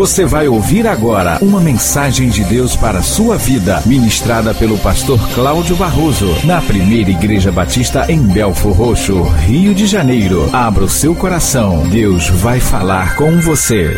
Você vai ouvir agora uma mensagem de Deus para a sua vida, ministrada pelo pastor Cláudio Barroso, na primeira Igreja Batista em Belfor Roxo, Rio de Janeiro. Abra o seu coração, Deus vai falar com você.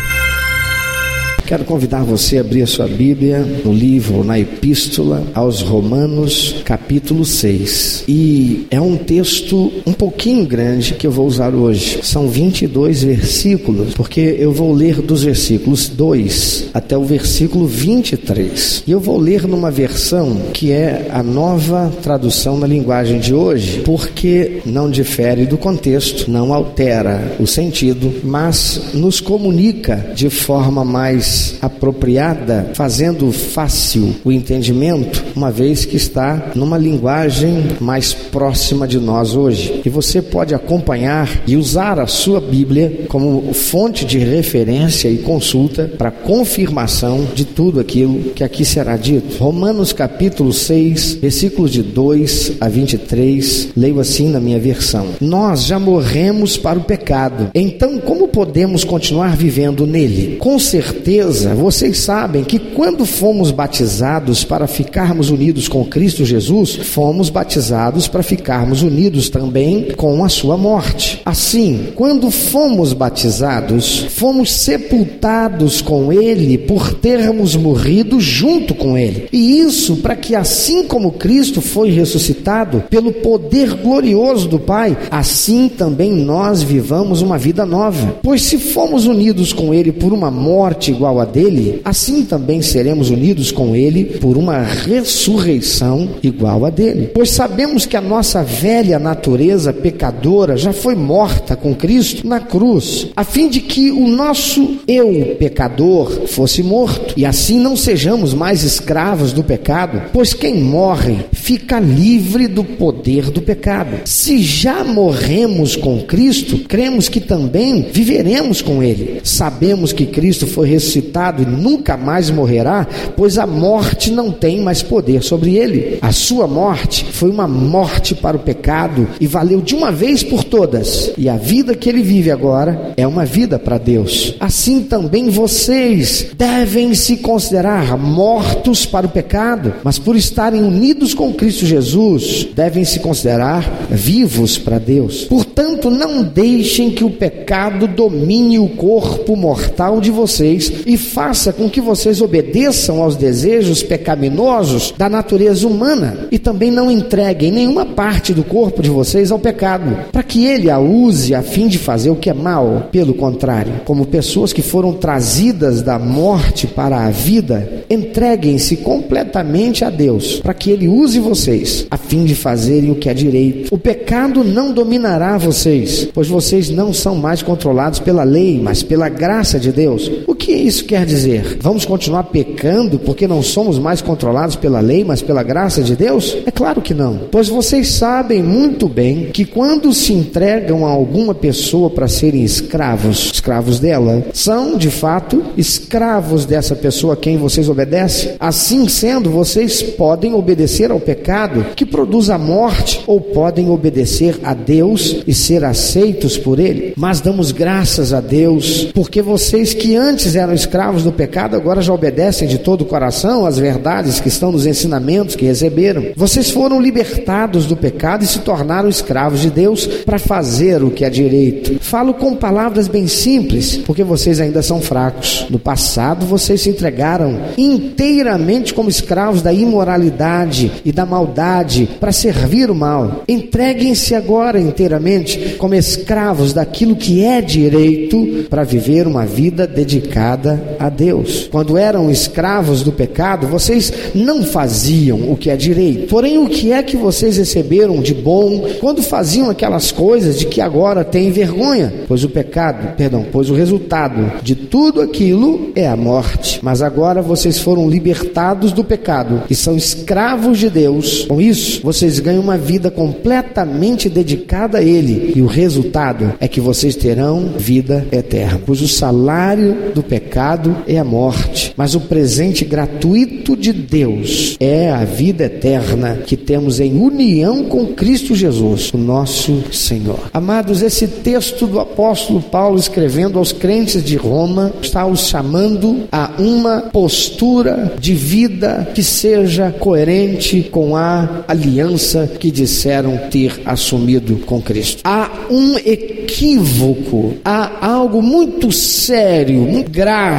Quero convidar você a abrir a sua Bíblia no livro, na Epístola aos Romanos, capítulo 6. E é um texto um pouquinho grande que eu vou usar hoje. São 22 versículos, porque eu vou ler dos versículos 2 até o versículo 23. E eu vou ler numa versão que é a nova tradução na linguagem de hoje, porque não difere do contexto, não altera o sentido, mas nos comunica de forma mais apropriada, fazendo fácil o entendimento, uma vez que está numa linguagem mais próxima de nós hoje. E você pode acompanhar e usar a sua Bíblia como fonte de referência e consulta para confirmação de tudo aquilo que aqui será dito. Romanos capítulo 6, versículos de 2 a 23, leio assim na minha versão: Nós já morremos para o pecado, então como podemos continuar vivendo nele? Com certeza certeza, vocês sabem que quando fomos batizados para ficarmos unidos com Cristo Jesus, fomos batizados para ficarmos unidos também com a sua morte. Assim, quando fomos batizados, fomos sepultados com Ele por termos morrido junto com Ele. E isso para que, assim como Cristo foi ressuscitado pelo poder glorioso do Pai, assim também nós vivamos uma vida nova. Pois se fomos unidos com Ele por uma morte igual igual dele, assim também seremos unidos com ele por uma ressurreição igual a dele. Pois sabemos que a nossa velha natureza pecadora já foi morta com Cristo na cruz, a fim de que o nosso eu pecador fosse morto e assim não sejamos mais escravos do pecado, pois quem morre fica livre do poder do pecado. Se já morremos com Cristo, cremos que também viveremos com ele. Sabemos que Cristo foi ressuscitado ressuscitado e nunca mais morrerá, pois a morte não tem mais poder sobre ele. A sua morte foi uma morte para o pecado e valeu de uma vez por todas. E a vida que ele vive agora é uma vida para Deus. Assim também vocês devem se considerar mortos para o pecado, mas por estarem unidos com Cristo Jesus, devem se considerar vivos para Deus. Portanto, não deixem que o pecado domine o corpo mortal de vocês e faça com que vocês obedeçam aos desejos pecaminosos da natureza humana e também não entreguem nenhuma parte do corpo de vocês ao pecado, para que ele a use a fim de fazer o que é mal. Pelo contrário, como pessoas que foram trazidas da morte para a vida, entreguem-se completamente a Deus, para que ele use vocês a fim de fazerem o que é direito. O pecado não dominará vocês, pois vocês não são mais controlados pela lei, mas pela graça de Deus. O que isso isso quer dizer? Vamos continuar pecando porque não somos mais controlados pela lei, mas pela graça de Deus? É claro que não. Pois vocês sabem muito bem que quando se entregam a alguma pessoa para serem escravos, escravos dela, são de fato escravos dessa pessoa a quem vocês obedecem. Assim sendo, vocês podem obedecer ao pecado que produz a morte ou podem obedecer a Deus e ser aceitos por Ele. Mas damos graças a Deus porque vocês que antes eram escravos escravos do pecado, agora já obedecem de todo o coração às verdades que estão nos ensinamentos que receberam. Vocês foram libertados do pecado e se tornaram escravos de Deus para fazer o que é direito. Falo com palavras bem simples, porque vocês ainda são fracos. No passado, vocês se entregaram inteiramente como escravos da imoralidade e da maldade para servir o mal. Entreguem-se agora inteiramente como escravos daquilo que é direito para viver uma vida dedicada a Deus. Quando eram escravos do pecado, vocês não faziam o que é direito. Porém, o que é que vocês receberam de bom quando faziam aquelas coisas de que agora têm vergonha? Pois o pecado, perdão, pois o resultado de tudo aquilo é a morte. Mas agora vocês foram libertados do pecado e são escravos de Deus, com isso vocês ganham uma vida completamente dedicada a Ele, e o resultado é que vocês terão vida eterna. Pois o salário do pecado é a morte, mas o presente gratuito de Deus é a vida eterna que temos em união com Cristo Jesus, o nosso Senhor. Amados, esse texto do apóstolo Paulo escrevendo aos crentes de Roma está os chamando a uma postura de vida que seja coerente com a aliança que disseram ter assumido com Cristo. Há um equívoco, há algo muito sério, muito grave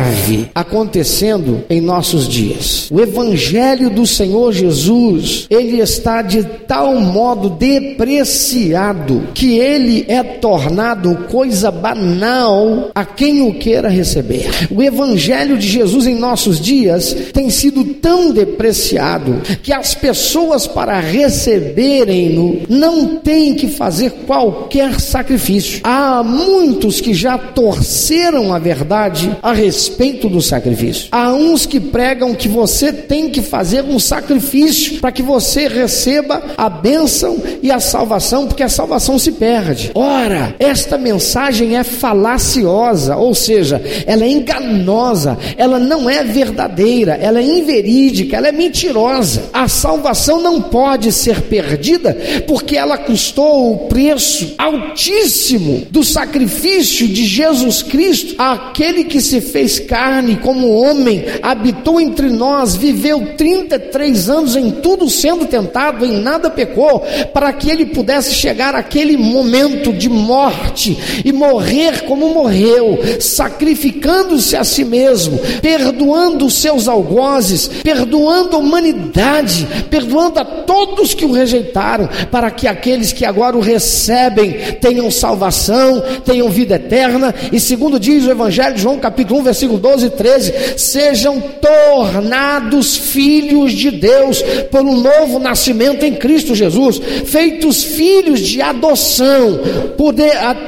acontecendo em nossos dias. O evangelho do Senhor Jesus, ele está de tal modo depreciado que ele é tornado coisa banal a quem o queira receber. O evangelho de Jesus em nossos dias tem sido tão depreciado que as pessoas para receberem-no não têm que fazer qualquer sacrifício. Há muitos que já torceram a verdade a respeito do sacrifício. Há uns que pregam que você tem que fazer um sacrifício para que você receba a bênção e a salvação, porque a salvação se perde. Ora, esta mensagem é falaciosa, ou seja, ela é enganosa, ela não é verdadeira, ela é inverídica, ela é mentirosa. A salvação não pode ser perdida porque ela custou o preço altíssimo do sacrifício de Jesus Cristo, aquele que se fez carne como homem, habitou entre nós, viveu 33 anos em tudo sendo tentado, em nada pecou, para que ele pudesse chegar àquele momento de morte e morrer como morreu, sacrificando-se a si mesmo, perdoando os seus algozes, perdoando a humanidade, perdoando a todos que o rejeitaram, para que aqueles que agora o recebem tenham salvação, tenham vida eterna, e segundo diz o Evangelho de João, capítulo 1, versículo 12 e 13, sejam tornados filhos de Deus pelo novo nascimento em Cristo Jesus, feitos filhos de adoção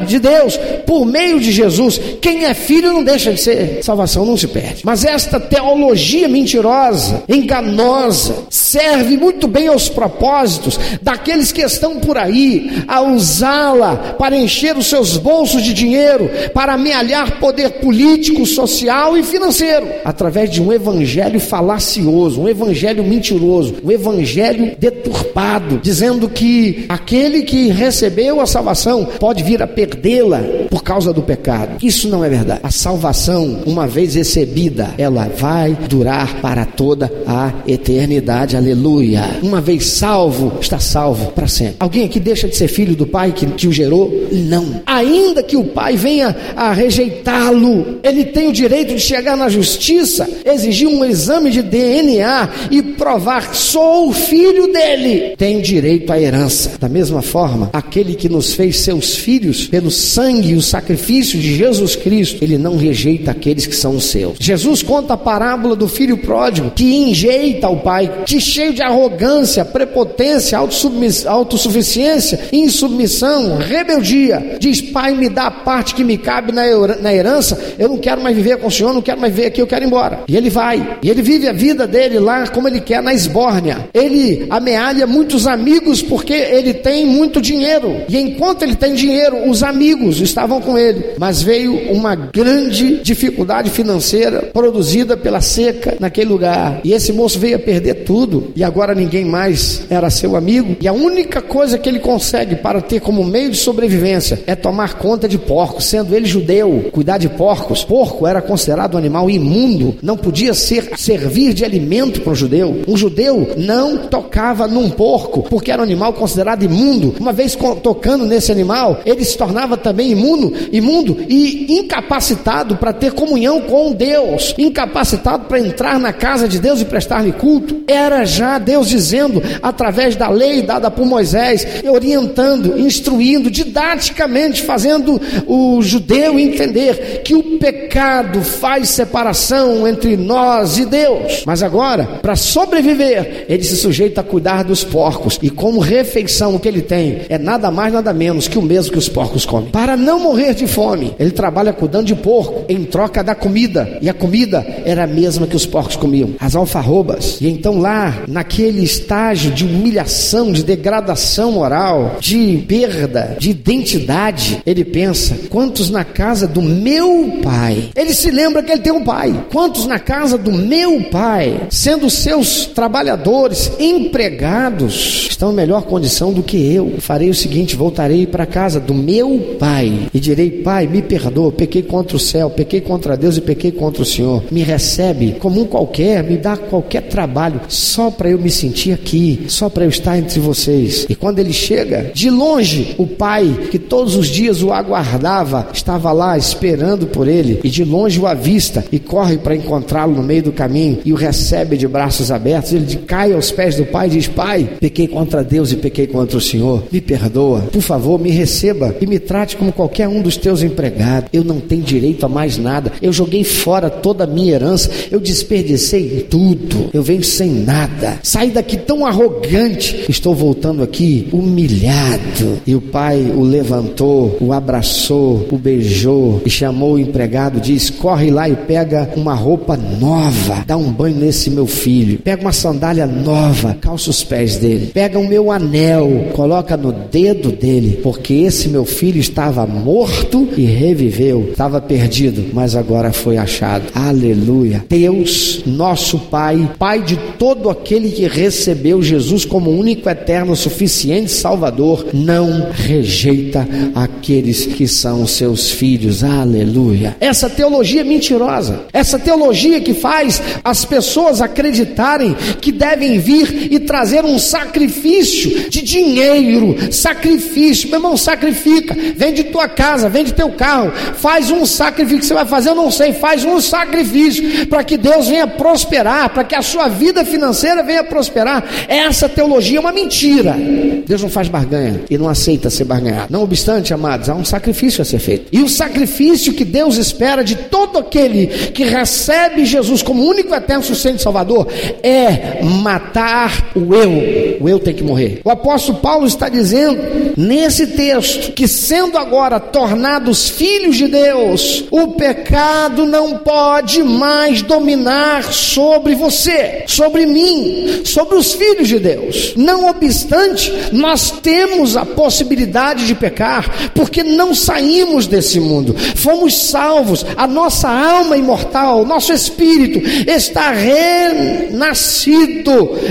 de Deus por meio de Jesus. Quem é filho não deixa de ser, salvação não se perde. Mas esta teologia mentirosa, enganosa, serve muito bem aos propósitos daqueles que estão por aí a usá-la para encher os seus bolsos de dinheiro, para amealhar poder político, social e financeiro, através de um evangelho falacioso, um evangelho mentiroso, um evangelho deturpado, dizendo que aquele que recebeu a salvação pode vir a perdê-la por causa do pecado. Isso não é verdade. A salvação, uma vez recebida, ela vai durar para toda a eternidade. Aleluia. Uma vez salvo, está salvo para sempre. Alguém aqui deixa de ser filho do pai que, que o gerou? Não. Ainda que o pai venha a rejeitá-lo, ele tem o direito de chegar na justiça, exigir um exame de DNA e provar que sou o filho dele. Tem direito à herança. Da mesma forma, aquele que nos fez seus filhos pelo sangue e o sacrifício de Jesus Cristo, ele não rejeita aqueles que são seus. Jesus conta a parábola do filho pródigo que enjeita o pai, que cheio de arrogância, prepotência, autossuficiência, insubmissão, rebeldia, diz: Pai, me dá a parte que me cabe na herança, eu não quero mais viver com o Senhor, não quero mais viver aqui, eu quero ir embora. E ele vai, e ele vive a vida dele lá como ele quer, na esbórnia. Ele amealha muitos amigos porque ele tem muito dinheiro, e enquanto ele tem dinheiro, os amigos estavam com ele, mas veio uma grande dificuldade financeira produzida pela seca naquele lugar, e esse moço veio a perder tudo, e agora ninguém mais era seu amigo, e a única coisa que ele consegue para ter como meio de sobrevivência é tomar conta de porcos, sendo ele judeu, cuidar de porcos. Porco era considerado um animal imundo, não podia ser servir de alimento para um judeu. Um judeu não tocava num porco, porque era um animal considerado imundo. Uma vez tocando nesse animal, ele se tornava também imundo, imundo e incapacitado para ter comunhão com Deus, incapacitado para entrar na casa de Deus e prestar-lhe culto. Era já Deus dizendo através da lei dada por Moisés, orientando, instruindo, didaticamente fazendo o judeu entender que o pecado faz separação entre nós e Deus. Mas agora, para sobreviver, ele se sujeita a cuidar dos porcos e como refeição o que ele tem é nada mais nada menos que o mesmo que os porcos comem. Para não morrer de fome. Ele trabalha cuidando de porco em troca da comida, e a comida era a mesma que os porcos comiam, as alfarrobas. E então lá, naquele estágio de humilhação, de degradação moral, de perda de identidade, ele pensa: quantos na casa do meu pai? Ele se lembra que ele tem um pai. Quantos na casa do meu pai, sendo seus trabalhadores, empregados, estão em melhor condição do que eu? Farei o seguinte: voltarei para a casa do meu pai e direi: Pai, me perdoa, pequei contra o céu, pequei contra Deus e pequei contra o Senhor. Me recebe como um qualquer, me dá qualquer trabalho, só para eu me sentir aqui, só para eu estar entre vocês. E quando ele chega, de longe, o pai que todos os dias o aguardava, estava lá esperando por ele, e de longe o avista e corre para encontrá-lo no meio do caminho e o recebe de braços abertos. Ele cai aos pés do pai e diz: Pai, pequei contra Deus e pequei contra o Senhor, me perdoa, por favor, me receba e me trate como qualquer um dos teus empregados. Eu não tenho direito a mais nada, eu joguei fora toda a minha herança, eu desperdicei tudo, eu venho sem nada, saí daqui tão arrogante, estou voltando aqui humilhado. E o pai o levantou, o abraçou, o beijou e chamou o empregado, diz: corre lá e pega uma roupa nova, dá um banho nesse meu filho, pega uma sandália nova, calça os pés dele, pega o meu anel, coloca no dedo dele, porque esse meu filho estava morto e reviveu, estava perdido, mas agora foi achado. Aleluia. Deus, nosso Pai, Pai de todo aquele que recebeu Jesus como único, eterno, suficiente Salvador, não rejeita aqueles que são seus filhos. Aleluia. Essa teologia é mentirosa. Essa teologia que faz as pessoas acreditarem que devem vir e trazer um sacrifício de dinheiro, sacrifício. Meu irmão, sacrifica. Vende tua casa, vende teu carro, faz um sacrifício que você vai fazer, eu não sei, faz um sacrifício para que Deus venha prosperar, para que a sua vida financeira venha prosperar. Essa teologia é uma mentira. Deus não faz barganha e não aceita ser barganhado. Não obstante, amados, há um sacrifício a ser feito. E o sacrifício que Deus espera de todo aquele que recebe Jesus como único eterno suficiente Salvador é matar o eu. O eu tem que morrer. O apóstolo Paulo está dizendo nesse texto que sendo agora tornados filhos de Deus, o pecado não pode mais dominar sobre você, sobre mim, sobre os filhos de Deus. Não obstante, nós temos a possibilidade de pecar, porque não saímos desse mundo, fomos salvos, a nossa alma imortal, nosso espírito está renascido,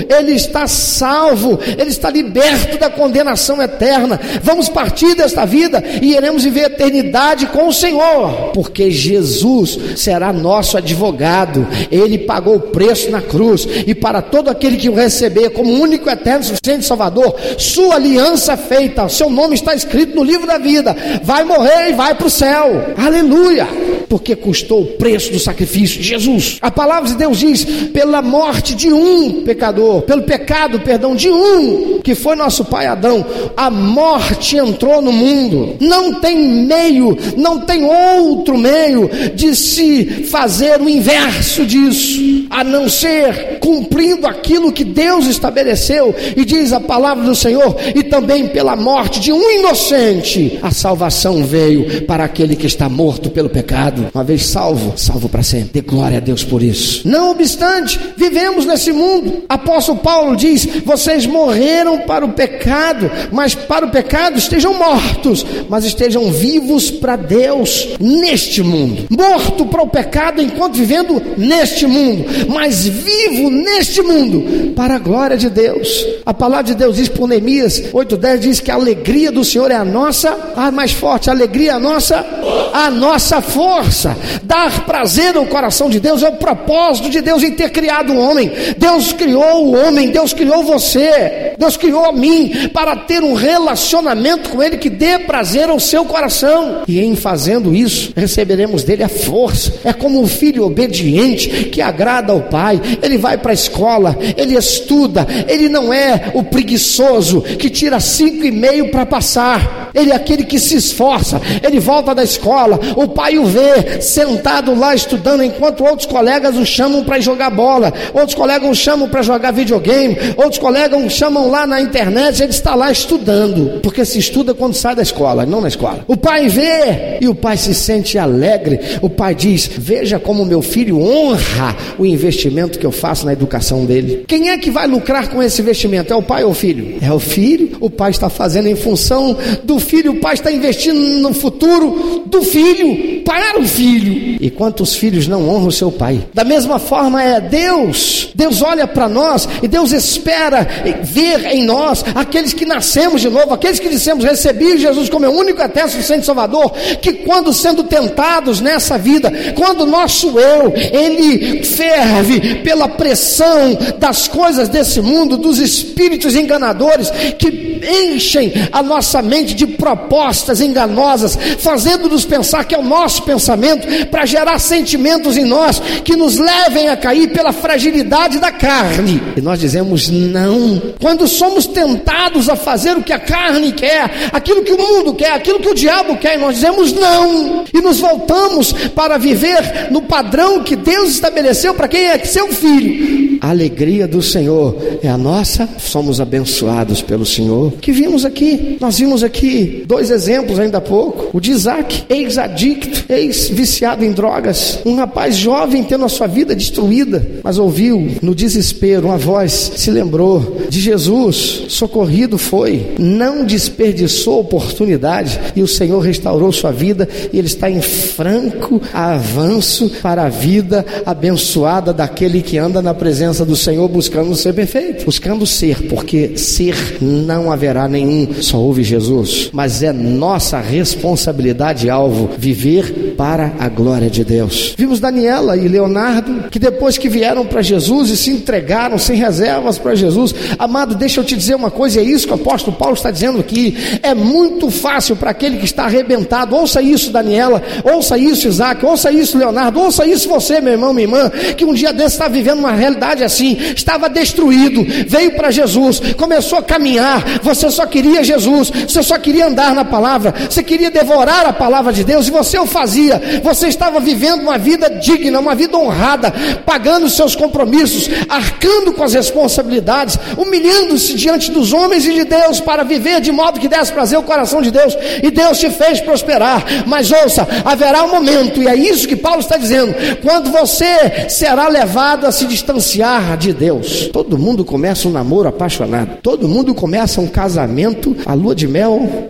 ele está salvo, ele está liberto da condenação eterna. Vamos partir desta vida e iremos viver a eternidade com o Senhor, porque Jesus será nosso advogado, ele pagou o preço na cruz, e para todo aquele que o receber como único, eterno, suficiente Salvador, sua aliança feita, seu nome está escrito no livro da vida, vai morrer e vai para o céu, aleluia, porque custou o preço do sacrifício de Jesus. A palavra de Deus diz: pela morte de um pecador, pelo pecado, perdão, de um, que foi nosso pai Adão, a morte entrou no mundo, não tem meio, não tem outro meio de se fazer o inverso disso, a não ser cumprindo aquilo que Deus estabeleceu, e diz a palavra do Senhor, e também pela morte de um inocente, a salvação veio para aquele que está morto pelo pecado, uma vez salvo, salvo para sempre. Dê glória a Deus por isso. Não obstante, vivemos nesse mundo. Apóstolo Paulo diz: vocês morreram para o pecado, mas para o pecado estejam mortos, mas estejam vivos para Deus neste mundo. Morto para o pecado enquanto vivendo neste mundo, mas vivo neste mundo para a glória de Deus. A palavra de Deus diz por Neemias 8:10 diz que a alegria do Senhor é a nossa, a mais forte, a alegria é a nossa, a nossa força. Dar prazer ao coração de Deus é o propósito de Deus em ter criado o homem. Deus criou o homem, Deus criou você, Deus criou a mim para ter um relacionamento com Ele que dê prazer ao seu coração. E em fazendo isso, receberemos dele a força. É como um filho obediente que agrada ao pai. Ele vai para a escola, ele estuda, ele não é o preguiçoso que tira cinco e meio para passar. Ele é aquele que se esforça, ele volta da escola, o pai o vê, vê sentado lá estudando, enquanto outros colegas o chamam para jogar bola, outros colegas o chamam para jogar videogame, outros colegas o chamam lá na internet, ele está lá estudando, porque se estuda quando sai da escola, não na escola. O pai vê e o pai se sente alegre. O pai diz: Veja como meu filho honra o investimento que eu faço na educação dele. Quem é que vai lucrar com esse investimento? É o pai ou o filho? É o filho. O pai está fazendo em função do filho, o pai está investindo no futuro do filho, para o filho. E quantos filhos não honram o seu pai? Da mesma forma é Deus. Deus olha para nós e Deus espera ver em nós aqueles que nascemos de novo, aqueles que dissemos recebi Jesus como meu único eterno suficiente Salvador, que quando sendo tentados nessa vida, quando o nosso eu, ele ferve pela pressão das coisas desse mundo, dos espíritos enganadores que enchem a nossa mente de propostas enganosas, fazendo-nos pensar que é o nosso pensamento para gerar sentimentos em nós que nos levem a cair pela fragilidade da carne. E nós dizemos não. Quando somos tentados a fazer o que a carne quer, aquilo que o mundo quer, aquilo que o diabo quer, e nós dizemos não. E nos voltamos para viver no padrão que Deus estabeleceu para quem é seu filho. A alegria do Senhor é a nossa, somos abençoados pelo Senhor. Que vimos aqui, nós vimos aqui dois exemplos ainda há pouco: o de Isaac, ex-adicto, ex-viciado em drogas, um rapaz jovem tendo a sua vida destruída, mas ouviu no desespero uma voz, se lembrou de Jesus, socorrido foi, não desperdiçou oportunidade e o Senhor restaurou sua vida e ele está em franco avanço para a vida abençoada daquele que anda na presença do Senhor buscando ser perfeito, buscando ser, porque ser não haverá nenhum, só houve Jesus, mas é nossa responsabilidade alvo viver para a glória de Deus. Vimos Daniela e Leonardo que depois que vieram para Jesus e se entregaram sem reservas para Jesus, amado, deixa eu te dizer uma coisa, é isso que o apóstolo Paulo está dizendo aqui, é muito fácil para aquele que está arrebentado, ouça isso Daniela, ouça isso Isaac, ouça isso Leonardo, ouça isso você meu irmão, minha irmã, que um dia desse está vivendo uma realidade assim, estava destruído, veio para Jesus, começou a caminhar, você só queria Jesus, você só queria andar na palavra, você queria devorar a palavra de Deus e você o fazia, você estava vivendo uma vida digna, uma vida honrada, pagando seus compromissos, arcando com as responsabilidades, humilhando-se diante dos homens e de Deus para viver de modo que desse prazer o coração de Deus, e Deus te fez prosperar. Mas ouça, haverá um momento, e é isso que Paulo está dizendo, quando você será levado a se distanciar de Deus. Todo mundo começa um namoro apaixonado, todo mundo começa um casamento, a lua de mel,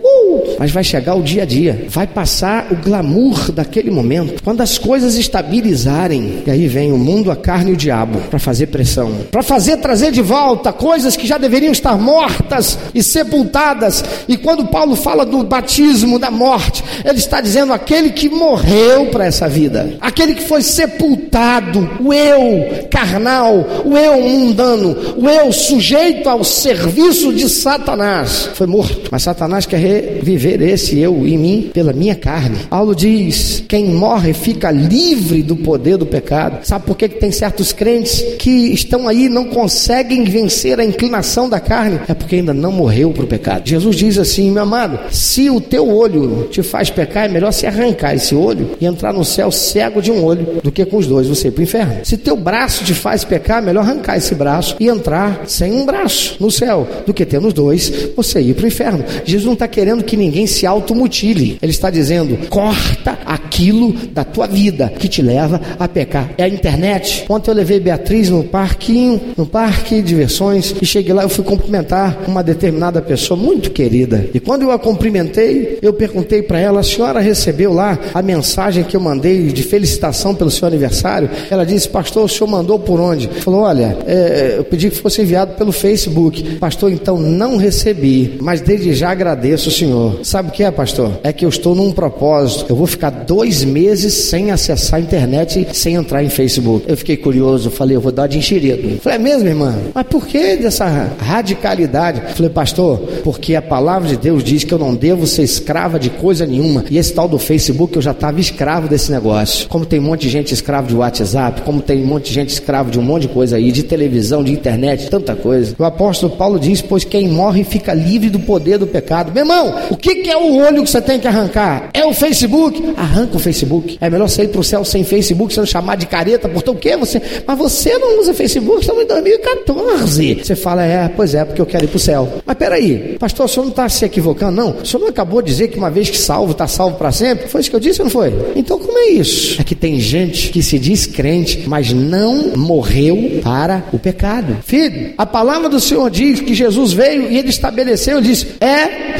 mas vai chegar o dia a dia, vai passar o glamour daquele momento, quando as coisas estabilizarem, e aí vem o mundo, a carne e o diabo para fazer pressão, para fazer trazer de volta coisas que já deveriam estar mortas e sepultadas. E quando Paulo fala do batismo, da morte, ele está dizendo aquele que morreu para essa vida, aquele que foi sepultado, o eu carnal, o eu mundano, o eu sujeito ao serviço de Satanás, foi morto. Mas Satanás quer reviver esse eu em mim pela minha carne. Paulo diz: quem morre fica livre do poder do pecado. Sabe por que, que tem certos crentes que estão aí e não conseguem vencer a inclinação da carne? É porque ainda não morreu para o pecado. Jesus diz assim, meu amado, se o teu olho te faz pecar, é melhor se arrancar esse olho e entrar no céu cego de um olho do que com os dois você ir para o inferno. Se teu braço te faz pecar, é melhor arrancar esse braço e entrar sem um braço no céu do que tendo os dois você ir para o inferno. Jesus não está querendo que ninguém se automutile. Ele está dizendo: corta aquilo da tua vida que te leva a pecar. É a internet. Ontem eu levei Beatriz no parquinho, no parque de diversões, e cheguei lá, eu fui cumprimentar uma determinada pessoa muito querida. E quando eu a cumprimentei, eu perguntei para ela: a senhora recebeu lá a mensagem que eu mandei de felicitação pelo seu aniversário? Ela disse: Pastor, o senhor mandou por onde? Falou: Olha, é, eu pedi que fosse enviado pelo Facebook. Pastor, então não recebi, mas desde já agradeço o senhor. Sabe o que é, pastor? É que eu estou num propósito. Eu vou ficar dois meses sem acessar a internet, sem entrar em Facebook. Eu fiquei curioso, falei: Eu vou dar de enxerido. Falei: É mesmo, irmã? Mas por que dessa radicalidade? Falei: Pastor, porque a palavra de Deus diz que eu não devo ser escrava de coisa nenhuma. E esse tal do Facebook eu já estava escravo desse negócio. Como tem um monte de gente escravo de WhatsApp, como tem um monte de gente escravo de um monte de coisa aí, de televisão, de internet, tanta coisa. O apóstolo Paulo diz: Pois quem morre fica livre do poder do pecado. Meu irmão, O que, que é o olho que você tem que arrancar? É o Facebook? Arranca o Facebook. É melhor você ir para o céu sem Facebook, sendo chamado de careta, por o quê? Você, mas você não usa Facebook, estamos em 2014. Você fala, é, pois é, porque eu quero ir para o céu. Mas peraí, pastor, o senhor não está se equivocando, não? O senhor não acabou de dizer que uma vez que salvo, está salvo para sempre? Foi isso que eu disse ou não foi? Então como é isso? É que tem gente que se diz crente, mas não morreu para o pecado. Filho, a palavra do Senhor diz que Jesus veio e ele estabeleceu, ele disse, é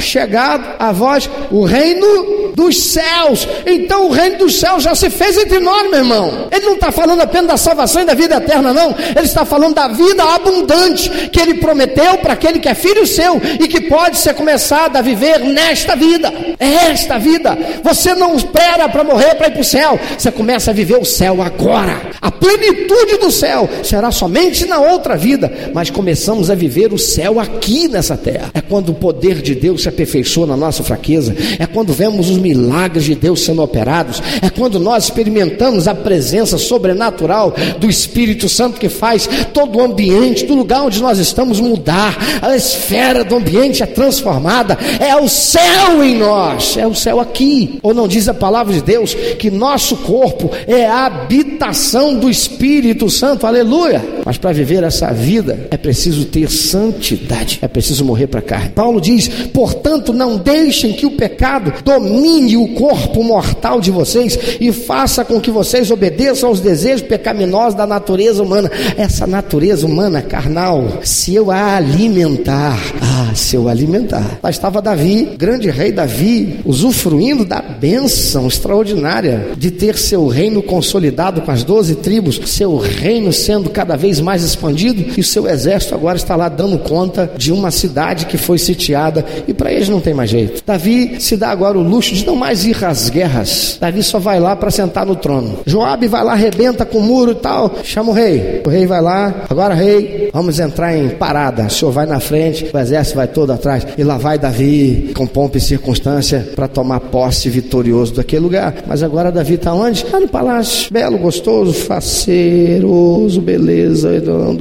a vós o reino dos céus. Então o reino dos céus já se fez entre nós, meu irmão. Ele não está falando apenas da salvação e da vida eterna, não. Ele está falando da vida abundante que ele prometeu para aquele que é filho seu e que pode ser começado a viver nesta vida. É esta vida. Você não espera para morrer para ir para o céu. Você começa a viver o céu agora. A plenitude do céu será somente na outra vida. Mas começamos a viver o céu aqui nessa terra. É quando o poder de Deus se aperfeiçoa na nossa fraqueza. É quando vemos os milagres de Deus sendo operados. É quando nós experimentamos a presença sobrenatural do Espírito Santo que faz todo o ambiente, do lugar onde nós estamos mudar. A esfera do ambiente é transformada. É o céu em nós. É o céu aqui. Ou não diz a palavra de Deus que nosso corpo é a habitação do Espírito Santo. Aleluia. Mas para viver essa vida é preciso ter santidade. É preciso morrer para a carne. Paulo diz: "Portanto, não deixem que o pecado domine o corpo mortal de vocês e faça com que vocês obedeçam aos desejos pecaminosos da natureza humana. Essa natureza humana carnal, se eu a alimentar, ah, se eu alimentar. Lá estava Davi, grande rei Davi, usufruindo da bênção extraordinária de ter seu reino consolidado com as doze tribos, seu reino sendo cada vez mais expandido e seu exército agora está lá dando conta de uma cidade que foi sitiada e para eles não tem mais jeito. Davi se dá agora o luxo de não mais ir às guerras. Davi só vai lá para sentar no trono. Joabe vai lá, arrebenta com o muro e tal. Chama o rei. O rei vai lá. Agora, rei, vamos entrar em parada. O senhor vai na frente, o exército vai todo atrás. E lá vai Davi, com pompa e circunstância, para tomar posse vitorioso daquele lugar. Mas agora Davi está onde? Está no palácio. Belo, gostoso, faceroso, beleza.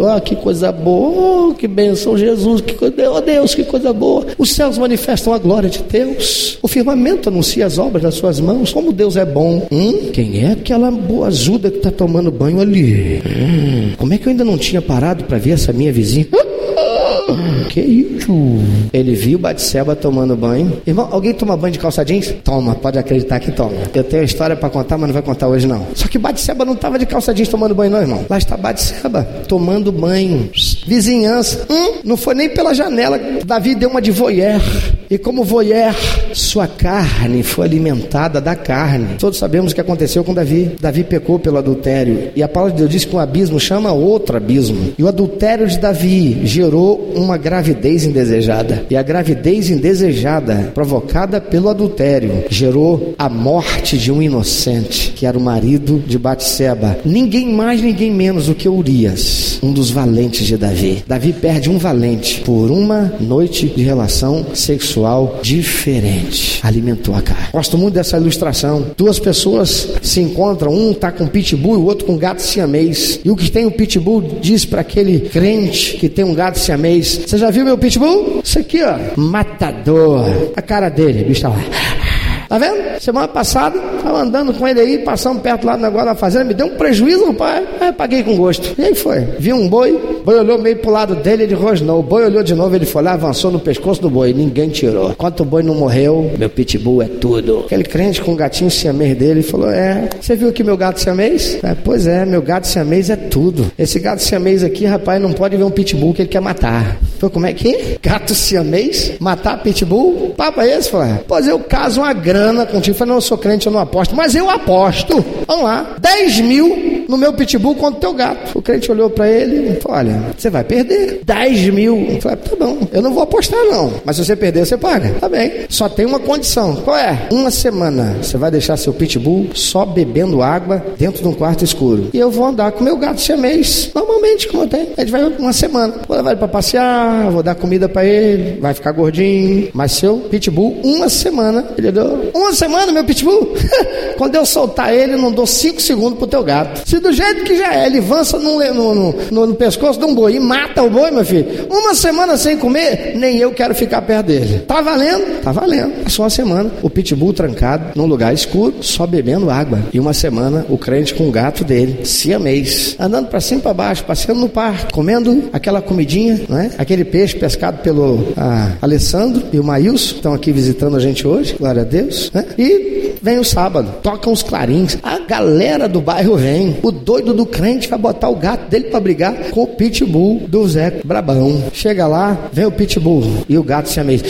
Ah, que coisa boa. Oh, que bênção, Jesus. Que coisa... Oh, Deus, que coisa boa. Os céus manifestam a glória de Deus. O firmamento anuncia as obras das suas mãos. Como Deus é bom. Hum, quem é aquela boa ajuda que está tomando banho ali? Hum, como é que eu ainda não tinha parado para ver essa minha vizinha? Que isso? Ele viu Batseba tomando banho. Irmão, alguém toma banho de calça jeans? Toma, pode acreditar que toma. Eu tenho história para contar, mas não vai contar hoje não. Só que Batseba não estava de calça jeans tomando banho não, irmão. Lá está Batseba tomando banho. Vizinhança. Hum, não foi nem pela janela. Davi deu uma de voyeur. E como voyeur, sua carne foi alimentada da carne. Todos sabemos o que aconteceu com Davi. Davi pecou pelo adultério. E a palavra de Deus diz que um abismo chama outro abismo. E o adultério de Davi gerou uma gravidez indesejada. E a gravidez indesejada, provocada pelo adultério, gerou a morte de um inocente, que era o marido de Batseba. Ninguém mais, ninguém menos do que Urias, um dos valentes de Davi. Davi perde um valente por uma noite de relação sexual diferente. Alimentou a cara. Gosto muito dessa ilustração. Duas pessoas se encontram, um está com pitbull e o outro com gato siamês. E o que tem o pitbull diz para aquele crente que tem um gato siamês você já viu meu pitbull? Isso aqui, ó. Matador. A cara dele, bicho tá lá. Tá vendo? Semana passada, estava andando com ele aí, passando perto lá do negócio da fazenda, me deu um prejuízo, pai. Aí paguei com gosto. E aí foi. Vi um boi, boi olhou meio pro lado dele, ele rosnou. O boi olhou de novo, ele foi lá, avançou no pescoço do boi. Ninguém tirou. Enquanto o boi não morreu, meu pitbull é tudo. Aquele crente com o gatinho siamês dele falou: É, você viu aqui meu gato siamês? É, pois é, meu gato siamês é tudo. Esse gato siamês aqui, rapaz, não pode ver um pitbull que ele quer matar. Foi como é que? Gato siamês? Matar pitbull? Papo é esse? Falei, pois eu caso uma grande grana contigo. Falei, não, eu sou crente, eu não aposto. Mas eu aposto. Vamos lá. 10 mil no meu pitbull contra o teu gato. O crente olhou para ele e falou: Olha, você vai perder 10 mil. Eu falei, tá bom, eu não vou apostar, não. Mas se você perder, você paga. Tá bem. Só tem uma condição. Qual é? Uma semana você vai deixar seu pitbull só bebendo água dentro de um quarto escuro. E eu vou andar com meu gato siamês, normalmente, como eu tenho. A gente vai uma semana. Vou levar ele para passear, vou dar comida para ele, vai ficar gordinho. Mas seu pitbull, uma semana, ele deu. Uma semana, meu pitbull? Quando eu soltar ele, não dou cinco segundos pro teu gato. Se do jeito que já é, ele avança no, no, no, no pescoço de um boi e mata o boi, meu filho. Uma semana sem comer, nem eu quero ficar perto dele. Tá valendo? Tá valendo. É só uma semana. O pitbull trancado num lugar escuro, só bebendo água. E uma semana, o crente com o gato dele, siamês, andando para cima e para baixo, passeando no parque, comendo aquela comidinha, não é? Aquele peixe pescado pelo ah, Alessandro e o Maílson, estão aqui visitando a gente hoje, glória a Deus. Né? E vem o sábado, tocam os clarins, a galera do bairro vem, o doido do crente vai botar o gato dele para brigar com o pitbull do Zé Brabão. Chega lá, vem o pitbull e o gato se amei.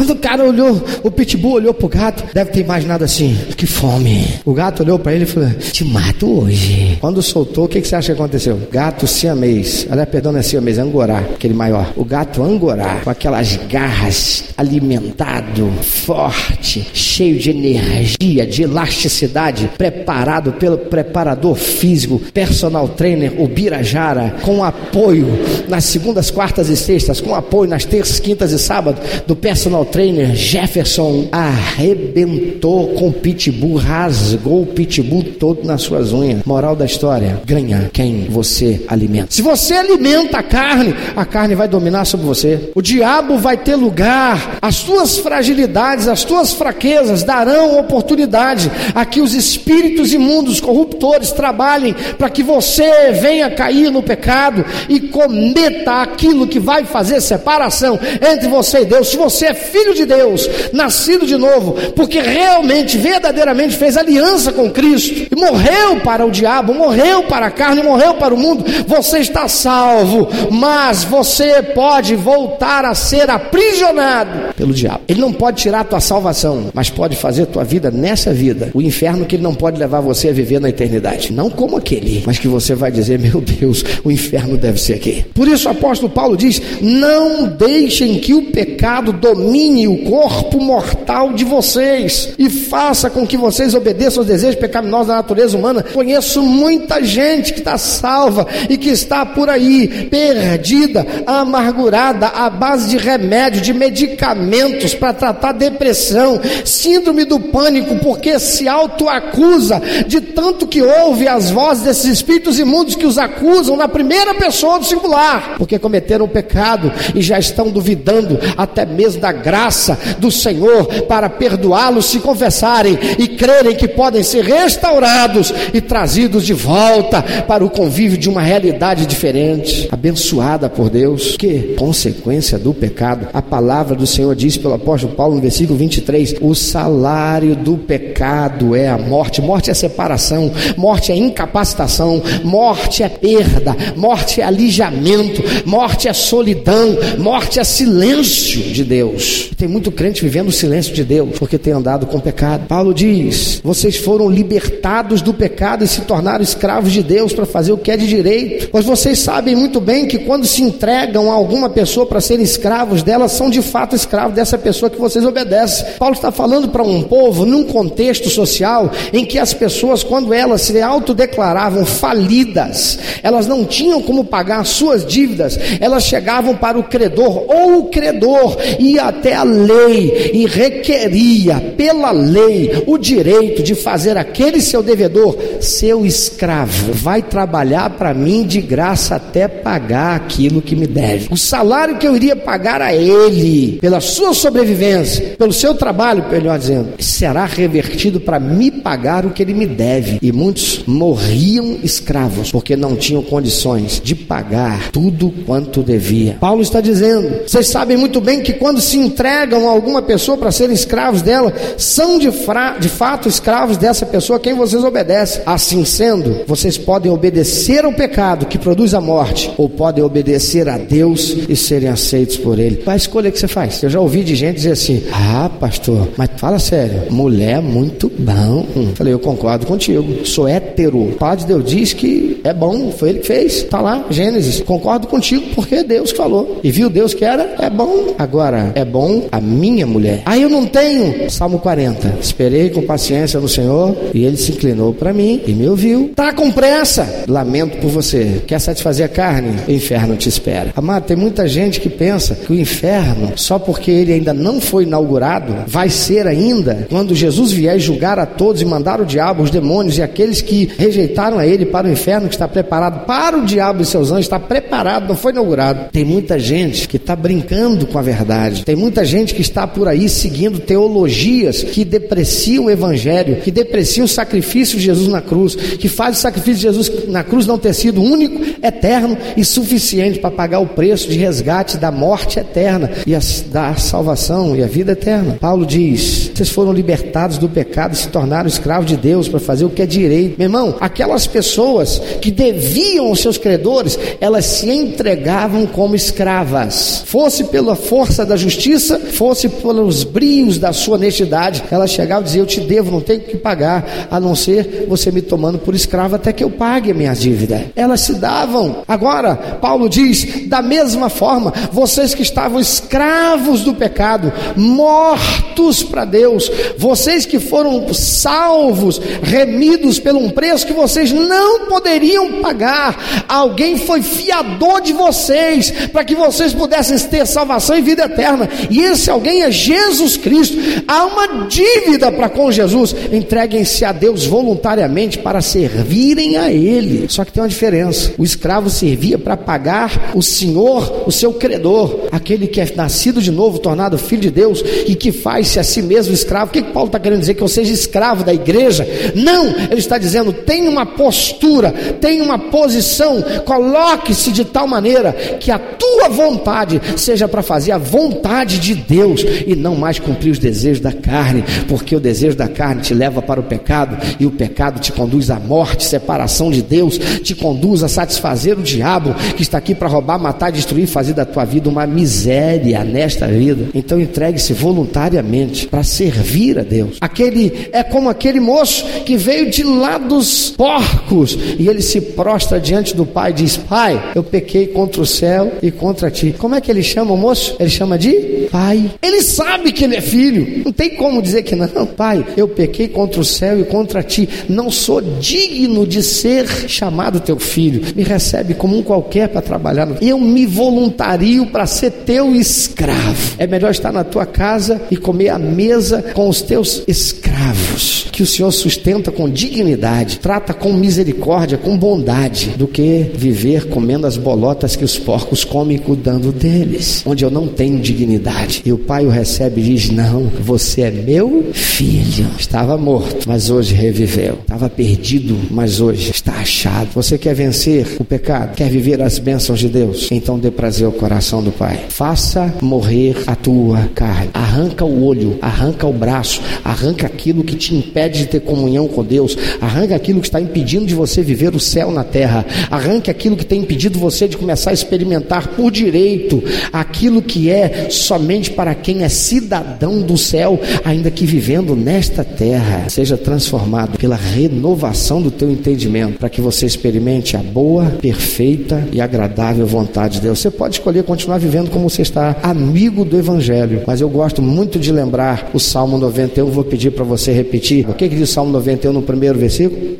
Quando o cara olhou, o pitbull olhou pro gato, deve ter imaginado assim: que fome. O gato olhou para ele e falou: te mato hoje. Quando soltou, o que, que você acha que aconteceu? Gato siamês, aliás, perdão, não é siamês, é angorá, aquele maior. O gato angorá, com aquelas garras, alimentado, forte, cheio de energia, de elasticidade, preparado pelo preparador físico, personal trainer, o Birajara, com apoio nas segundas, quartas e sextas, com apoio nas terças, quintas e sábados do personal trainer Jefferson arrebentou com o pitbull, rasgou o pitbull todo nas suas unhas. Moral da história: ganha quem você alimenta. Se você alimenta a carne, a carne vai dominar sobre você. O diabo vai ter lugar. As suas fragilidades, as suas fraquezas darão oportunidade a que os espíritos imundos, corruptores, trabalhem para que você venha cair no pecado e cometa aquilo que vai fazer separação entre você e Deus. Se você é filho de Deus, nascido de novo, porque realmente, verdadeiramente fez aliança com Cristo e morreu para o diabo, morreu para a carne, morreu para o mundo, você está salvo, mas você pode voltar a ser aprisionado pelo diabo. Ele não pode tirar a tua salvação, mas pode fazer a tua vida nessa vida, o inferno que ele não pode levar você a viver na eternidade. Não como aquele, mas que você vai dizer: meu Deus, o inferno deve ser aqui. Por isso o apóstolo Paulo diz: não deixem que o pecado domine domine o corpo mortal de vocês e faça com que vocês obedeçam aos desejos pecaminosos da natureza humana. Conheço muita gente que está salva e que está por aí perdida, amargurada, à base de remédio, de medicamentos para tratar depressão, síndrome do pânico, porque se autoacusa de tanto que ouve as vozes desses espíritos imundos que os acusam na primeira pessoa do singular, porque cometeram o pecado e já estão duvidando até mesmo da graça graça do Senhor para perdoá-los se confessarem e crerem que podem ser restaurados e trazidos de volta para o convívio de uma realidade diferente, abençoada por Deus. Que consequência do pecado. A palavra do Senhor diz pelo apóstolo Paulo no versículo 23: o salário do pecado é a morte. Morte é separação, morte é incapacitação, morte é perda, morte é alijamento, morte é solidão, morte é silêncio de Deus. Tem muito crente vivendo o silêncio de Deus porque tem andado com pecado. Paulo diz: vocês foram libertados do pecado e se tornaram escravos de Deus para fazer o que é de direito. Pois vocês sabem muito bem que quando se entregam a alguma pessoa para serem escravos dela, são de fato escravos dessa pessoa que vocês obedecem. Paulo está falando para um povo num contexto social em que as pessoas, quando elas se autodeclaravam falidas, elas não tinham como pagar suas dívidas, elas chegavam para o credor ou o credor ia até até a lei e requeria pela lei o direito de fazer aquele seu devedor seu escravo. Vai trabalhar para mim de graça até pagar aquilo que me deve. O salário que eu iria pagar a ele pela sua sobrevivência, pelo seu trabalho, melhor dizendo, será revertido para me pagar o que ele me deve. E muitos morriam escravos porque não tinham condições de pagar tudo quanto devia. Paulo está dizendo: vocês sabem muito bem que quando se entregam alguma pessoa para serem escravos dela, são de, fra, de fato escravos dessa pessoa a quem vocês obedecem. Assim sendo, vocês podem obedecer ao pecado que produz a morte, ou podem obedecer a Deus e serem aceitos por Ele. Qual a escolha que você faz? Eu já ouvi de gente dizer assim: Ah, pastor, mas fala sério, mulher é muito bom. Falei, eu concordo contigo, sou hétero. O Pai de Deus diz que é bom, foi Ele que fez, tá lá, Gênesis. Concordo contigo porque é Deus falou. E viu Deus que era, é bom. Agora, é bom com a minha mulher. Aí eu não tenho. Salmo 40. Esperei com paciência no Senhor e ele se inclinou para mim e me ouviu. Tá com pressa. Lamento por você. Quer satisfazer a carne? O inferno te espera. Amado, tem muita gente que pensa que o inferno, só porque ele ainda não foi inaugurado, vai ser ainda quando Jesus vier julgar a todos e mandar o diabo, os demônios e aqueles que rejeitaram a ele para o inferno que está preparado para o diabo e seus anjos, está preparado, não foi inaugurado. Tem muita gente que está brincando com a verdade. Tem muita gente que está por aí seguindo teologias que depreciam o evangelho, que depreciam o sacrifício de Jesus na cruz, que faz o sacrifício de Jesus na cruz não ter sido único, eterno e suficiente para pagar o preço de resgate da morte eterna e a, da salvação e a vida eterna. Paulo diz: vocês foram libertados do pecado e se tornaram escravos de Deus para fazer o que é direito. Meu irmão, aquelas pessoas que deviam aos seus credores, elas se entregavam como escravas. Fosse pela força da justiça, fosse pelos brios da sua honestidade, elas chegavam e diziam: Eu te devo, não tenho que pagar, a não ser você me tomando por escravo até que eu pague a minha dívida. Elas se davam. Agora, Paulo diz: da mesma forma, vocês que estavam escravos do pecado, mortos para Deus, vocês que foram salvos, remidos pelo um preço que vocês não poderiam pagar, alguém foi fiador de vocês para que vocês pudessem ter salvação e vida eterna, e esse alguém é Jesus Cristo. Há uma dívida para com Jesus. Entreguem-se a Deus voluntariamente para servirem a Ele. Só que tem uma diferença: o escravo servia para pagar o Senhor, o seu credor, aquele que é nascido de novo, tornado filho de Deus e que faz-se a si mesmo escravo. O que, que Paulo está querendo dizer? Que eu seja escravo da igreja? Não, ele está dizendo: tem uma postura, tem uma posição, coloque-se de tal maneira que a tua vontade seja para fazer a vontade de Deus e não mais cumprir os desejos da carne, porque o desejo da carne te leva para o pecado e o pecado te conduz à morte, separação de Deus, te conduz a satisfazer o diabo que está aqui para roubar, matar, destruir, fazer da tua vida uma miséria nesta vida. Então entregue-se voluntariamente para servir a Deus. Aquele é como aquele moço que veio de lá dos porcos e ele se prostra diante do pai e diz: Pai, eu pequei contra o céu e contra ti. Como é que ele chama o moço? Ele chama de pai. Ele sabe que ele é filho. Não tem como dizer que não. Pai, eu pequei contra o céu e contra ti. Não sou digno de ser chamado teu filho. Me recebe como um qualquer para trabalhar. Eu me voluntario para ser teu escravo. É melhor estar na tua casa e comer à mesa com os teus escravos, que o Senhor sustenta com dignidade, trata com misericórdia, com bondade, do que viver comendo as bolotas que os porcos comem cuidando deles, onde eu não tenho dignidade. E o pai o recebe e diz: Não, você é meu filho. Estava morto, mas hoje reviveu. Estava perdido, mas hoje está achado. Você quer vencer o pecado? Quer viver as bênçãos de Deus? Então dê prazer ao coração do Pai. Faça morrer a tua carne. Arranca o olho, arranca o braço, arranca aquilo que te impede de ter comunhão com Deus, arranca aquilo que está impedindo de você viver o céu na terra, arranque aquilo que tem impedido você de começar a experimentar por direito aquilo que é somente para quem é cidadão do céu, ainda que vivendo nesta terra. Seja transformado pela renovação do teu entendimento, para que você experimente a boa, perfeita e agradável vontade de Deus. Você pode escolher continuar vivendo como você está, amigo do Evangelho, mas eu gosto muito de lembrar o Salmo 91. Vou pedir para você repetir. O que, que diz o Salmo 91 no primeiro versículo?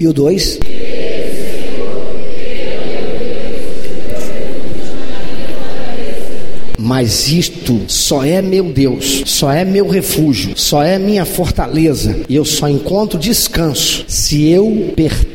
E o 2? Mas isto só é meu Deus, só é meu refúgio, só é minha fortaleza, e eu só encontro descanso se eu pertenço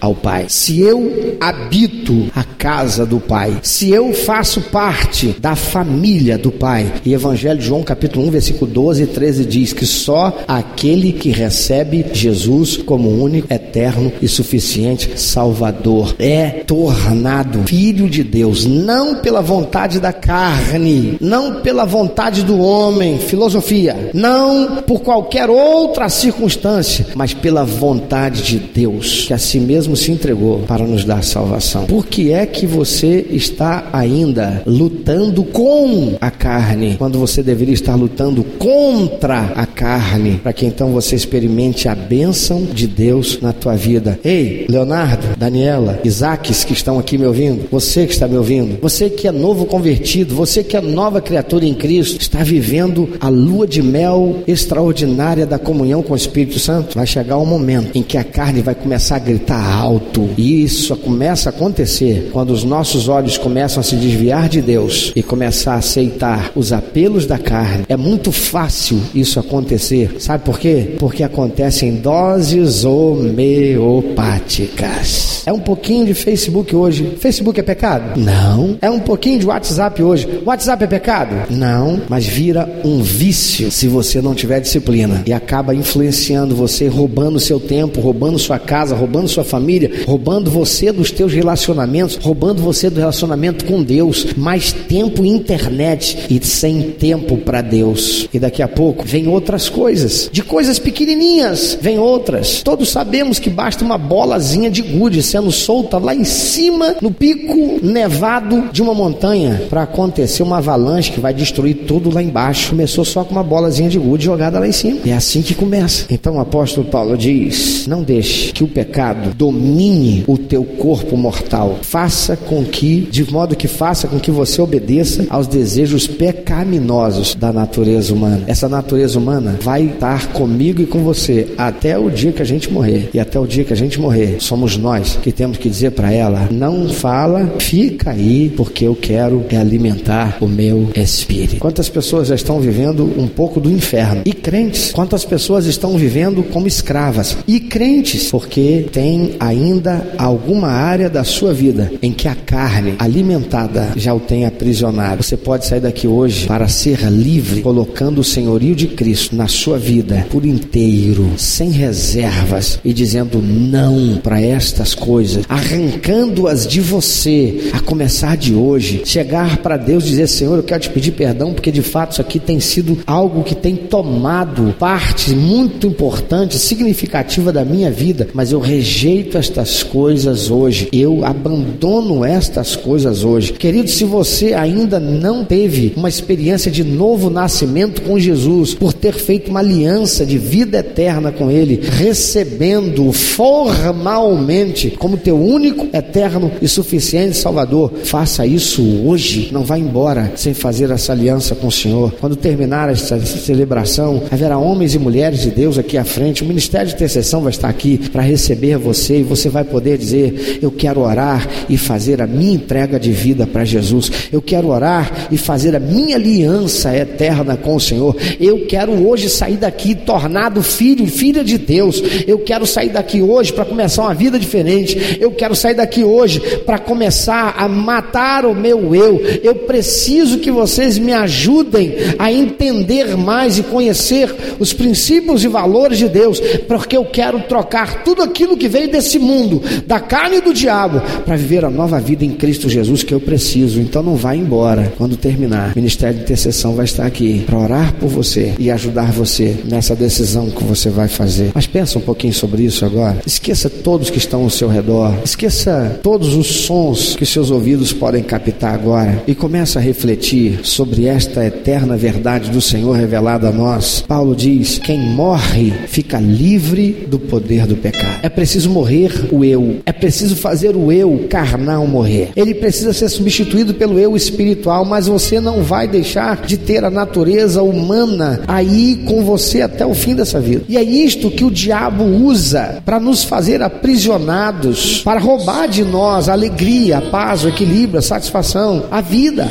ao Pai, se eu habito a casa do Pai, se eu faço parte da família do Pai. E Evangelho de João, capítulo 1, versículo 12 e 13 diz que só aquele que recebe Jesus como único, eterno e suficiente Salvador é tornado filho de Deus, não pela vontade da carne, não pela vontade do homem, filosofia, não por qualquer outra circunstância, mas pela vontade de Deus, que a si mesmo se entregou para nos dar salvação. Por que é que você está ainda lutando com a carne, quando você deveria estar lutando contra a carne, para que então você experimente a bênção de Deus na tua vida? Ei, Leonardo, Daniela, Isaques que estão aqui me ouvindo, você que está me ouvindo, você que é novo convertido, você que é nova criatura em Cristo, está vivendo a lua de mel extraordinária da comunhão com o Espírito Santo, vai chegar um momento em que a carne vai começar a gritar alto. E isso começa a acontecer quando os nossos olhos começam a se desviar de Deus e começar a aceitar os apelos da carne. É muito fácil isso acontecer. Sabe por quê? Porque acontece em doses homeopáticas. É um pouquinho de Facebook hoje. Facebook é pecado? Não. É um pouquinho de WhatsApp hoje. WhatsApp é pecado? Não. Mas vira um vício se você não tiver disciplina e acaba influenciando você, roubando seu tempo, roubando sua casa, roubando sua família, roubando você dos teus relacionamentos, roubando você do relacionamento com Deus. Mais tempo internet e sem tempo para Deus. E daqui a pouco vem outras coisas. De coisas pequenininhas, vem outras. Todos sabemos que basta uma bolazinha de gude sendo solta lá em cima, no pico nevado de uma montanha, para acontecer uma avalanche que vai destruir tudo lá embaixo. Começou só com uma bolazinha de gude jogada lá em cima. É assim que começa. Então o apóstolo Paulo diz: Não deixe que o pecado domine o teu corpo mortal. Faça com que, de modo que faça com que você obedeça aos desejos pecaminosos da natureza humana. Essa natureza humana vai estar comigo e com você até o dia que a gente morrer. E até o dia que a gente morrer, somos nós que temos que dizer para ela: não fala, fica aí, porque eu quero é alimentar o meu espírito. Quantas pessoas já estão vivendo um pouco do inferno? E crentes? Quantas pessoas estão vivendo como escravas? E crentes? Porque tem ainda alguma área da sua vida em que a carne alimentada já o tem aprisionado. Você pode sair daqui hoje para ser livre, colocando o senhorio de Cristo na sua vida por inteiro, sem reservas e dizendo não para estas coisas, arrancando-as de você, a começar de hoje, chegar para Deus e dizer: Senhor, eu quero te pedir perdão porque de fato isso aqui tem sido algo que tem tomado parte muito importante, significativa da minha vida, mas eu rejeito estas coisas hoje, eu abandono estas coisas hoje. Querido, se você ainda não teve uma experiência de novo nascimento com Jesus, por ter feito uma aliança de vida eterna com Ele, recebendo formalmente como teu único, eterno e suficiente Salvador, faça isso hoje. Não vá embora sem fazer essa aliança com o Senhor. Quando terminar esta celebração, haverá homens e mulheres de Deus aqui à frente. O ministério de intercessão vai estar aqui para receber você e você vai poder dizer: Eu quero orar e fazer a minha entrega de vida para Jesus. Eu quero orar e fazer a minha aliança eterna com o Senhor. Eu quero hoje sair daqui tornado filho filha de Deus. Eu quero sair daqui hoje para começar uma vida diferente. Eu quero sair daqui hoje para começar a matar o meu eu. Eu preciso que vocês me ajudem a entender mais e conhecer os princípios e valores de Deus, porque eu quero trocar tudo aquilo que veio desse mundo, da carne e do diabo, para viver a nova vida em Cristo Jesus que eu preciso. Então não vá embora. Quando terminar, o Ministério de Intercessão vai estar aqui para orar por você e ajudar você nessa decisão que você vai fazer. Mas pensa um pouquinho sobre isso agora. Esqueça todos que estão ao seu redor. Esqueça todos os sons que seus ouvidos podem captar agora e comece a refletir sobre esta eterna verdade do Senhor revelada a nós. Paulo diz: quem morre fica livre do poder do pecado. É preciso morrer o eu. É preciso fazer o eu carnal morrer. Ele precisa ser substituído pelo eu espiritual, mas você não vai deixar de ter a natureza humana aí com você até o fim dessa vida. E é isto que o diabo usa para nos fazer aprisionados, para roubar de nós a alegria, a paz, o equilíbrio, a satisfação, a vida.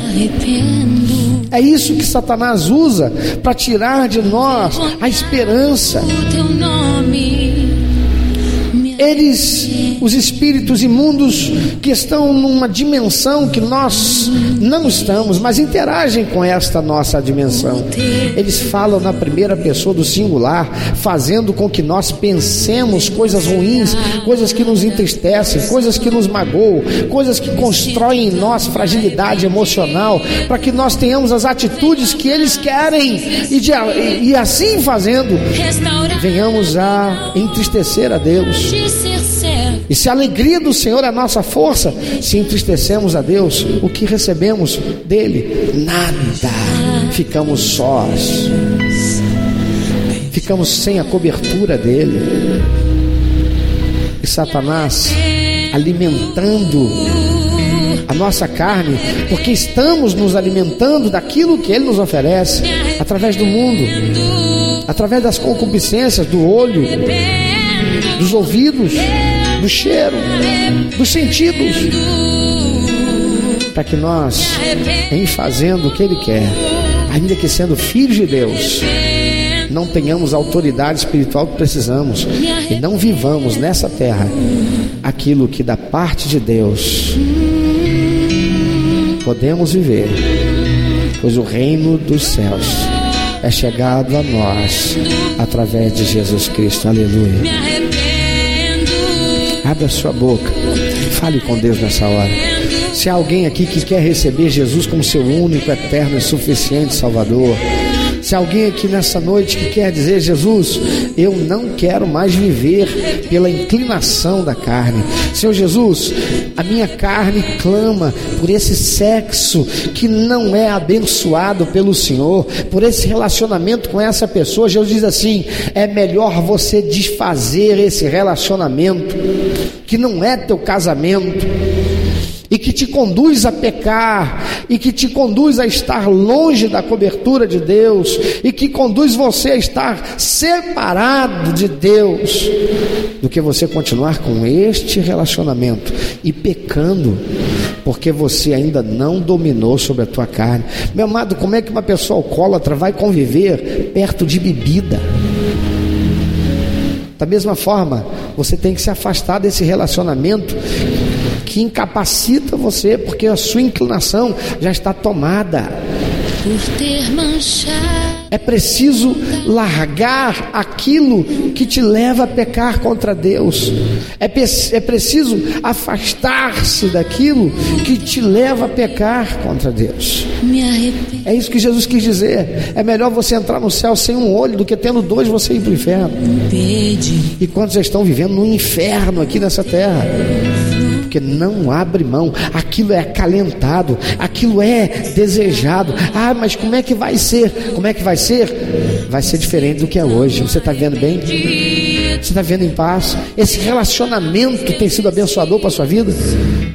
É isso que Satanás usa para tirar de nós a esperança. Eles, os espíritos imundos que estão numa dimensão que nós não estamos, mas interagem com esta nossa dimensão. Eles falam na primeira pessoa do singular, fazendo com que nós pensemos coisas ruins, coisas que nos entristecem, coisas que nos magoam, coisas que constroem em nós fragilidade emocional, para que nós tenhamos as atitudes que eles querem e, de, e assim fazendo, venhamos a entristecer a Deus. E se a alegria do Senhor é a nossa força, se entristecemos a Deus, o que recebemos dele? Nada. Ficamos sós. Ficamos sem a cobertura dele. E Satanás alimentando a nossa carne, porque estamos nos alimentando daquilo que ele nos oferece através do mundo, através das concupiscências do olho, dos ouvidos do cheiro, dos sentidos, para que nós, em fazendo o que Ele quer, ainda que sendo filhos de Deus, não tenhamos a autoridade espiritual que precisamos e não vivamos nessa terra aquilo que da parte de Deus podemos viver, pois o reino dos céus é chegado a nós através de Jesus Cristo. Aleluia. Abra sua boca. Fale com Deus nessa hora. Se há alguém aqui que quer receber Jesus como seu único, eterno e suficiente Salvador, se alguém aqui nessa noite que quer dizer, Jesus, eu não quero mais viver pela inclinação da carne. Senhor Jesus, a minha carne clama por esse sexo que não é abençoado pelo Senhor, por esse relacionamento com essa pessoa. Jesus diz assim: é melhor você desfazer esse relacionamento que não é teu casamento e que te conduz a pecar, e que te conduz a estar longe da cobertura de Deus, e que conduz você a estar separado de Deus, do que você continuar com este relacionamento e pecando, porque você ainda não dominou sobre a tua carne. Meu amado, como é que uma pessoa alcoólatra vai conviver perto de bebida? Da mesma forma, você tem que se afastar desse relacionamento que incapacita você, porque a sua inclinação já está tomada. É preciso largar aquilo que te leva a pecar contra Deus. É, é preciso afastar-se daquilo que te leva a pecar contra Deus. É isso que Jesus quis dizer. É melhor você entrar no céu sem um olho do que tendo dois você ir para o inferno. E quantos já estão vivendo no inferno aqui nessa terra? Porque não abre mão, aquilo é acalentado, aquilo é desejado. Ah, mas como é que vai ser? Como é que vai ser? Vai ser diferente do que é hoje. Você está vendo bem? Você está vendo em paz? Esse relacionamento tem sido abençoador para a sua vida?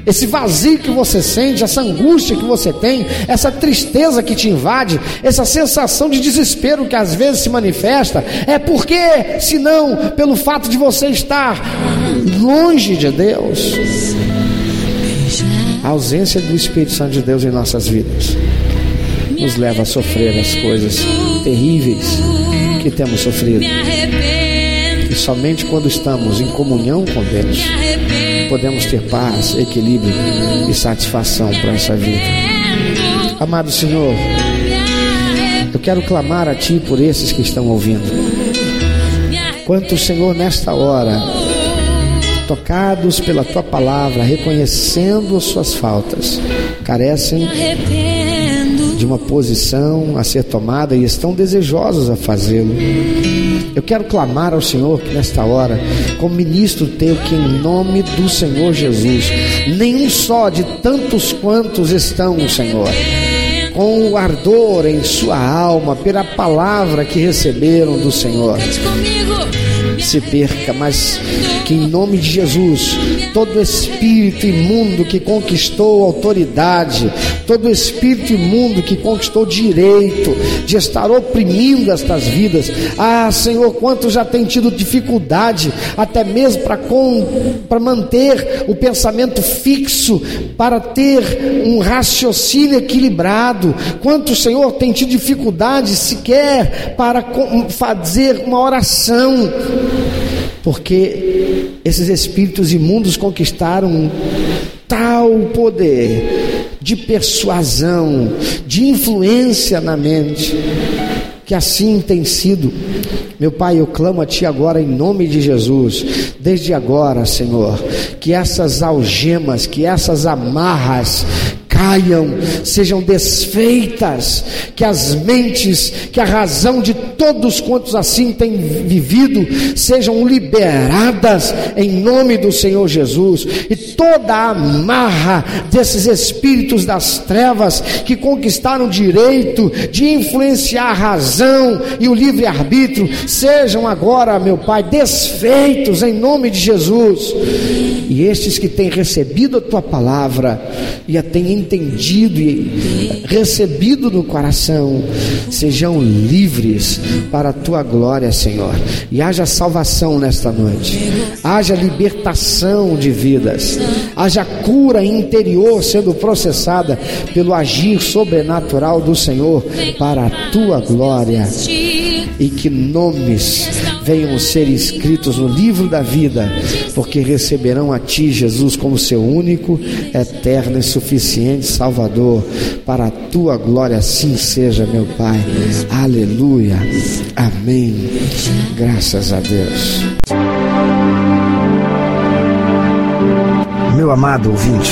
Esse vazio que você sente, essa angústia que você tem, essa tristeza que te invade, essa sensação de desespero que às vezes se manifesta, é porque, se não, pelo fato de você estar longe de Deus a ausência do Espírito Santo de Deus em nossas vidas nos leva a sofrer as coisas terríveis que temos sofrido. E somente quando estamos em comunhão com Deus podemos ter paz, equilíbrio e satisfação para essa vida. Amado Senhor, eu quero clamar a Ti por esses que estão ouvindo. Quanto, Senhor, nesta hora tocados pela tua palavra, reconhecendo as suas faltas, carecem de uma posição a ser tomada e estão desejosos a fazê-lo. Eu quero clamar ao Senhor que nesta hora, como ministro teu, que em nome do Senhor Jesus, nenhum só de tantos quantos estão, Senhor, com o ardor em sua alma pela palavra que receberam do Senhor se perca, mas que em nome de Jesus, todo espírito imundo que conquistou autoridade, todo espírito imundo que conquistou direito de estar oprimindo estas vidas, ah, Senhor, quanto já tem tido dificuldade até mesmo para manter o pensamento fixo, para ter um raciocínio equilibrado, quanto, Senhor, tem tido dificuldade sequer para fazer uma oração porque esses espíritos imundos conquistaram tal poder de persuasão, de influência na mente, que assim tem sido. Meu Pai, eu clamo a Ti agora em nome de Jesus, desde agora, Senhor, que essas algemas, que essas amarras, caiam, sejam desfeitas, que as mentes, que a razão de todos quantos assim têm vivido, sejam liberadas em nome do Senhor Jesus, e toda a amarra desses espíritos das trevas que conquistaram o direito de influenciar a razão e o livre-arbítrio, sejam agora, meu Pai, desfeitos em nome de Jesus, e estes que têm recebido a tua palavra e a têm entendido e recebido no coração, sejam livres para a tua glória, Senhor. E haja salvação nesta noite, haja libertação de vidas, haja cura interior sendo processada pelo agir sobrenatural do Senhor para a tua glória. E que nomes venham ser escritos no livro da vida, porque receberão a Ti, Jesus, como seu único, eterno e suficiente Salvador, para a Tua glória, assim seja, meu Pai. Aleluia. Amém. Graças a Deus. Meu amado ouvinte,